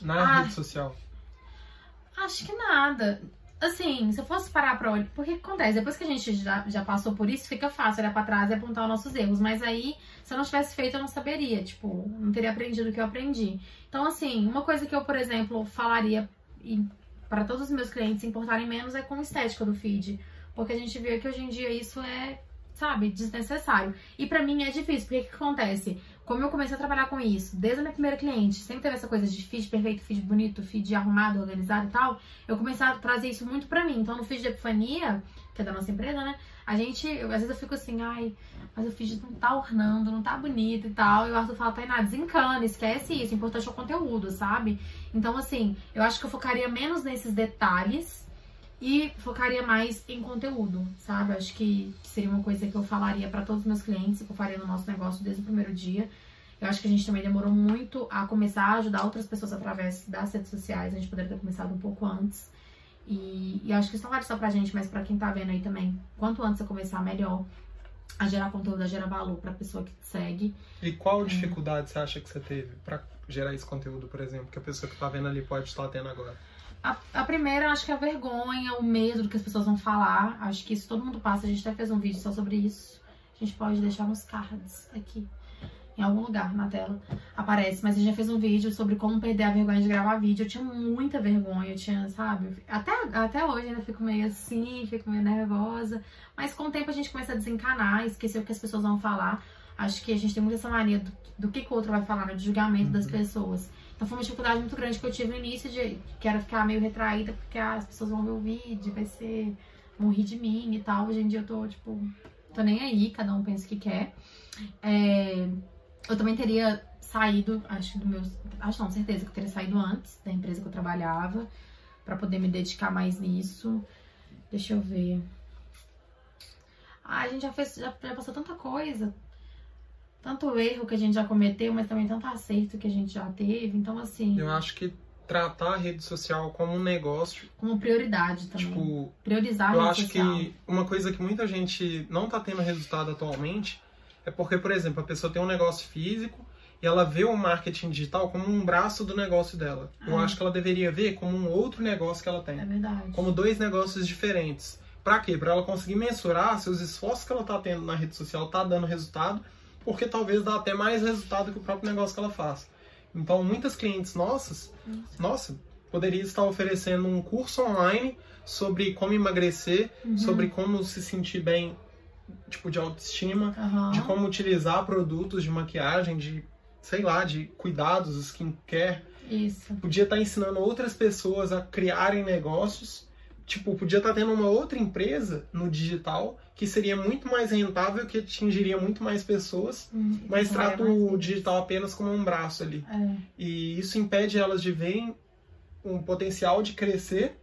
Na Ah. rede social. Acho que nada. Assim, se eu fosse parar pra olhar. Porque acontece? Depois que a gente já, já passou por isso, fica fácil olhar pra trás e apontar os nossos erros. Mas aí, se eu não tivesse feito, eu não saberia. Tipo, não teria aprendido o que eu aprendi. Então, assim, uma coisa que eu, por exemplo, falaria e para todos os meus clientes se importarem menos é com estética do feed. Porque a gente vê que hoje em dia isso é, sabe, desnecessário. E pra mim é difícil, porque o que acontece? Como eu comecei a trabalhar com isso, desde a minha primeira cliente, sempre teve essa coisa de feed perfeito, feed bonito, feed arrumado, organizado e tal, eu comecei a trazer isso muito pra mim. Então no feed de Epifania, que é da nossa empresa, né? A gente, eu- às vezes eu fico assim, ai, mas o feed não tá ornando, não tá bonito e tal. E o Arthur fala, Tainá, desencana, esquece isso, o importante é o conteúdo, sabe? Então, assim, eu acho que eu focaria menos nesses detalhes e focaria mais em conteúdo, sabe? Acho que seria uma coisa que eu falaria pra todos os meus clientes, que eu faria no nosso negócio desde o primeiro dia. Eu acho que a gente também demorou muito a começar a ajudar outras pessoas através das redes sociais. A gente poderia ter começado um pouco antes. E, e acho que isso não vale só pra gente, mas pra quem tá vendo aí também. Quanto antes eu começar, melhor. A gerar conteúdo, a gerar valor pra pessoa que te segue. E qual dificuldade você acha que você teve pra gerar esse conteúdo, por exemplo, que a pessoa que tá vendo ali pode estar tendo agora? A, a primeira, acho que é a vergonha, o medo do que as pessoas vão falar. Acho que isso todo mundo passa. A gente até fez um vídeo só sobre isso. A gente pode deixar nos cards aqui. Em algum lugar na tela aparece. Mas gente já fez um vídeo sobre como perder a vergonha de gravar vídeo. Eu tinha muita vergonha, eu tinha, sabe? Até, até hoje ainda fico meio assim, fico meio nervosa. Mas com o tempo a gente começa a desencanar, esquecer o que as pessoas vão falar. Acho que a gente tem muito essa mania do, do que, que o outro vai falar, né? De julgamento das Uhum. pessoas. Então foi uma dificuldade muito grande que eu tive no início de que era ficar meio retraída, porque ah, as pessoas vão ver o vídeo, vai ser. vão rir de mim e tal. Hoje em dia eu tô, tipo, tô nem aí, cada um pensa o que quer. É, eu também teria saído, acho que do meu. Acho não, certeza que eu teria saído antes da empresa que eu trabalhava, pra poder me dedicar mais nisso. Deixa eu ver. Ah, a gente já fez, já, já passou tanta coisa, tanto erro que a gente já cometeu, mas também tanto acerto que a gente já teve. Então, assim, Eu acho que tratar a rede social como um negócio, como prioridade também. tipo, Priorizar a eu rede acho social. que uma coisa que muita gente não tá tendo resultado atualmente é porque, por exemplo, a pessoa tem um negócio físico e ela vê o marketing digital como um braço do negócio dela. Eu Ah. acho que ela deveria ver como um outro negócio que ela tem. É verdade. como dois negócios diferentes. Pra quê? Pra ela conseguir mensurar se os esforços que ela tá tendo na rede social tá dando resultado, porque talvez dá até mais resultado que o próprio negócio que ela faz. Então, muitas clientes nossas, nossa, poderia estar oferecendo um curso online sobre como emagrecer, Uhum. sobre como se sentir bem, tipo, de autoestima, Aham. de como utilizar produtos de maquiagem, de, sei lá, de cuidados, skincare, Isso. podia estar ensinando outras pessoas a criarem negócios. Tipo, podia estar tendo uma outra empresa no digital que seria muito mais rentável, que atingiria muito mais pessoas, Hum, mas trata o digital apenas como um braço ali. É. E isso impede elas de verem um potencial de crescer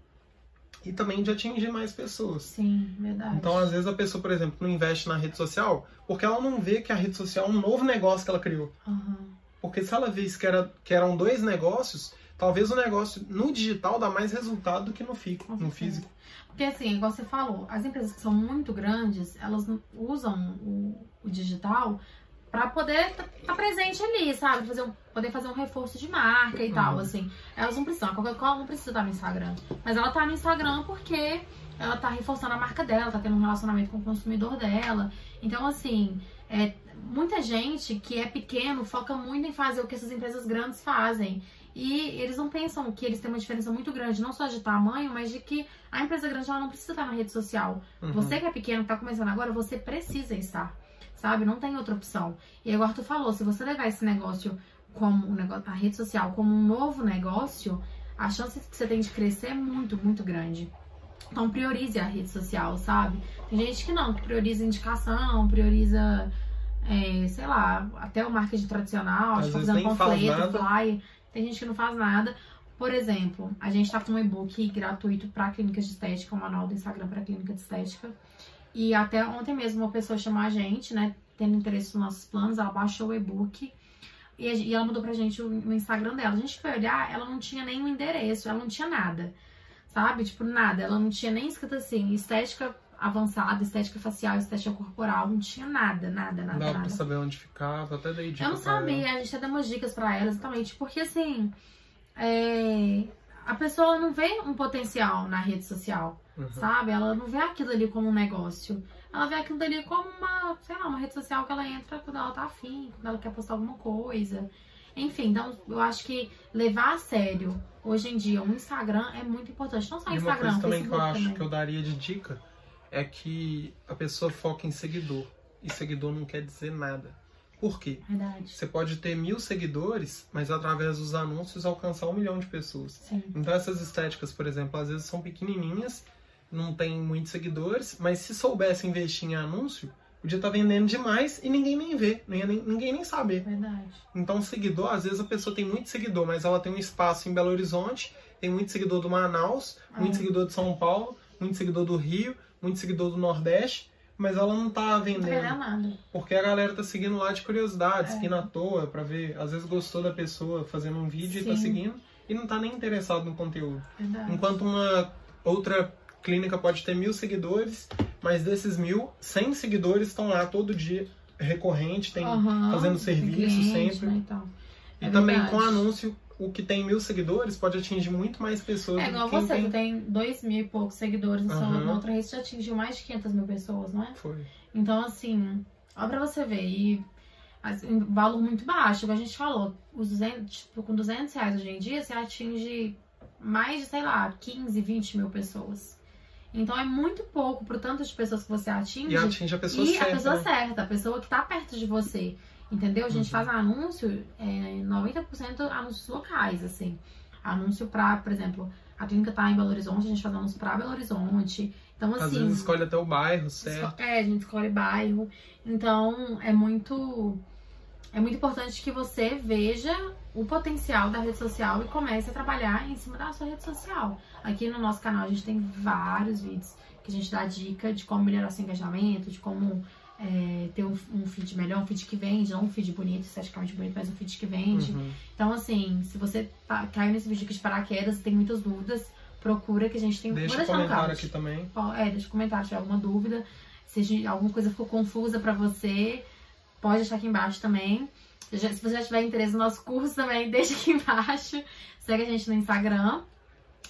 e também de atingir mais pessoas. Sim, verdade. Então, às vezes, a pessoa, por exemplo, não investe na rede social porque ela não vê que a rede social é um novo negócio que ela criou. Aham. Porque se ela visse que, era, que eram dois negócios, talvez o negócio no digital dá mais resultado do que no, fi, Com no físico. Porque assim, igual você falou, as empresas que são muito grandes, elas usam o, o digital pra poder estar presente ali, sabe? Fazer um- poder fazer um reforço de marca e tal, Uhum. assim. Elas não precisam, a Coca-Cola não precisa estar no Instagram. Mas ela tá no Instagram porque ela tá reforçando a marca dela, tá tendo um relacionamento com o consumidor dela. Então, assim, é, muita gente que é pequeno foca muito em fazer o que essas empresas grandes fazem. E eles não pensam que eles têm uma diferença muito grande, não só de tamanho, mas de que a empresa grande ela não precisa estar na rede social. Uhum. Você que é pequeno, que tá começando agora, você precisa estar. Sabe? Não tem outra opção. E agora tu falou, se você levar esse negócio como um negócio, a rede social como um novo negócio, a chance que você tem de crescer é muito, muito grande. Então priorize a rede social, sabe? Tem gente que não, que prioriza indicação, prioriza, é, sei lá, até o marketing tradicional, Às tipo, fazendo panfleto, flyer. Tem gente que não faz nada. Por exemplo, a gente tá com um e-book gratuito para clínicas de estética, um manual do Instagram para clínica de estética. E até ontem mesmo uma pessoa chamou a gente, né, tendo interesse nos nossos planos, ela baixou o e-book e, e ela mandou pra gente o, o Instagram dela. A gente foi olhar, ela não tinha nenhum endereço, ela não tinha nada, sabe? Tipo, nada. Ela não tinha nem escrito assim, estética avançada, estética facial, estética corporal, não tinha nada, nada, Não nada, dava pra nada. saber onde ficava, até dei dica Eu não pra ela. sabia, a gente até deu umas dicas pra ela, exatamente, porque assim, é, a pessoa não vê um potencial na rede social, Uhum. sabe? Ela não vê aquilo ali como um negócio. Ela vê aquilo ali como uma, sei lá, uma rede social que ela entra quando ela tá afim, quando ela quer postar alguma coisa. Enfim, então eu acho que levar a sério hoje em dia o Instagram é muito importante. Não só o E uma Instagram, coisa também que eu Facebook acho também. que eu daria de dica é que a pessoa foca em seguidor. E seguidor não quer dizer nada. Por quê? Verdade. Você pode ter mil seguidores, mas através dos anúncios alcançar um milhão de pessoas. Sim. Então essas estéticas, por exemplo, às vezes são pequenininhas, não tem muitos seguidores, mas se soubesse investir em anúncio, podia estar vendendo demais e ninguém nem vê, não nem- ninguém nem saber. Verdade. Então, seguidor, às vezes a pessoa tem muito seguidor, mas ela tem um espaço em Belo Horizonte, tem muito seguidor do Manaus, muito É. seguidor de São Paulo, muito seguidor do Rio, muito seguidor do Nordeste, mas ela não tá Não vendendo. nada. Porque a galera tá seguindo lá de curiosidade, É. seguindo à toa, pra ver, às vezes gostou da pessoa fazendo um vídeo e tá Sim. seguindo, e não tá nem interessado no conteúdo. Verdade. Enquanto uma outra clínica pode ter mil seguidores, mas desses mil, 100 seguidores estão lá todo dia, recorrente, tem Aham, fazendo serviço cliente, sempre. Né, e tal. E É também com anúncio, o que tem mil seguidores pode atingir muito mais pessoas É igual você, tem. tu tem dois mil e poucos seguidores, na, na outra rede já atingiu mais de 500 mil pessoas, não é? Foi. Então, assim, ó pra você ver, e assim, um valor muito baixo, como a gente falou, os 200, tipo, com 200 reais hoje em dia, você atinge mais de, sei lá, 15, 20 mil pessoas. Então é muito pouco pro tanto de pessoas que você atinge. E atinge a pessoa e certa. a pessoa certa, a pessoa que tá perto de você. Entendeu? A gente Uhum. faz anúncio, é, 90% anúncios locais, assim. Anúncio pra, por exemplo, a clínica tá em Belo Horizonte, a gente faz anúncio pra Belo Horizonte. Então, Às assim. vezes escolhe até o bairro, certo? É, a gente escolhe bairro. Então, é muito. É muito importante que você veja o potencial da rede social e comece a trabalhar em cima da sua rede social. Aqui no nosso canal a gente tem vários vídeos que a gente dá dica de como melhorar seu engajamento, de como é, ter um, um feed melhor, um feed que vende, não um feed bonito, esteticamente bonito, mas um feed que vende. Uhum. Então, assim, se você tá, caiu nesse vídeo aqui de paraquedas tem muitas dúvidas, procura que a gente tem. Deixa Vou um deixar no comentário aqui também. É, deixa um comentário se tiver alguma dúvida. Se alguma coisa ficou confusa pra você, pode deixar aqui embaixo também. Se você já tiver interesse no nosso curso também, [LAUGHS] deixa aqui embaixo. Segue a gente no Instagram,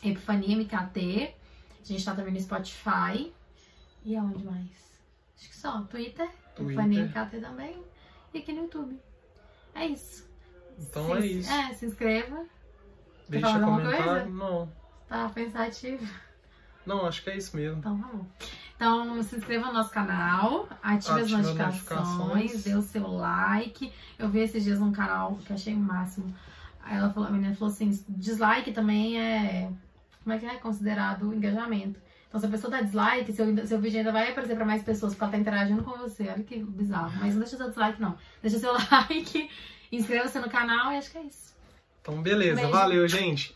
Epifania MKT. A gente tá também no Spotify. E aonde mais? Acho que só. Twitter, Epifania Twitter. MKT também. E aqui no YouTube. É isso. Então Se- é isso. É, se inscreva. Deixa comentário. Não. Tá pensativo? Não, acho que é isso mesmo. Então, vamos. Então, se inscreva no nosso canal, ative, as Ative as notificações, notificações. dê o seu like. Eu vi esses dias um canal que eu achei o máximo. Aí ela falou, a menina falou assim, dislike também é. Como é que é? Considerado engajamento. Então, se a pessoa dá dislike, seu, seu vídeo ainda vai aparecer pra mais pessoas, porque ela tá interagindo com você. Olha que bizarro. Mas não deixa seu dislike, não. Deixa seu [LAUGHS] like, inscreva-se no canal e acho que é isso. Então, beleza. Beijo. Valeu, gente.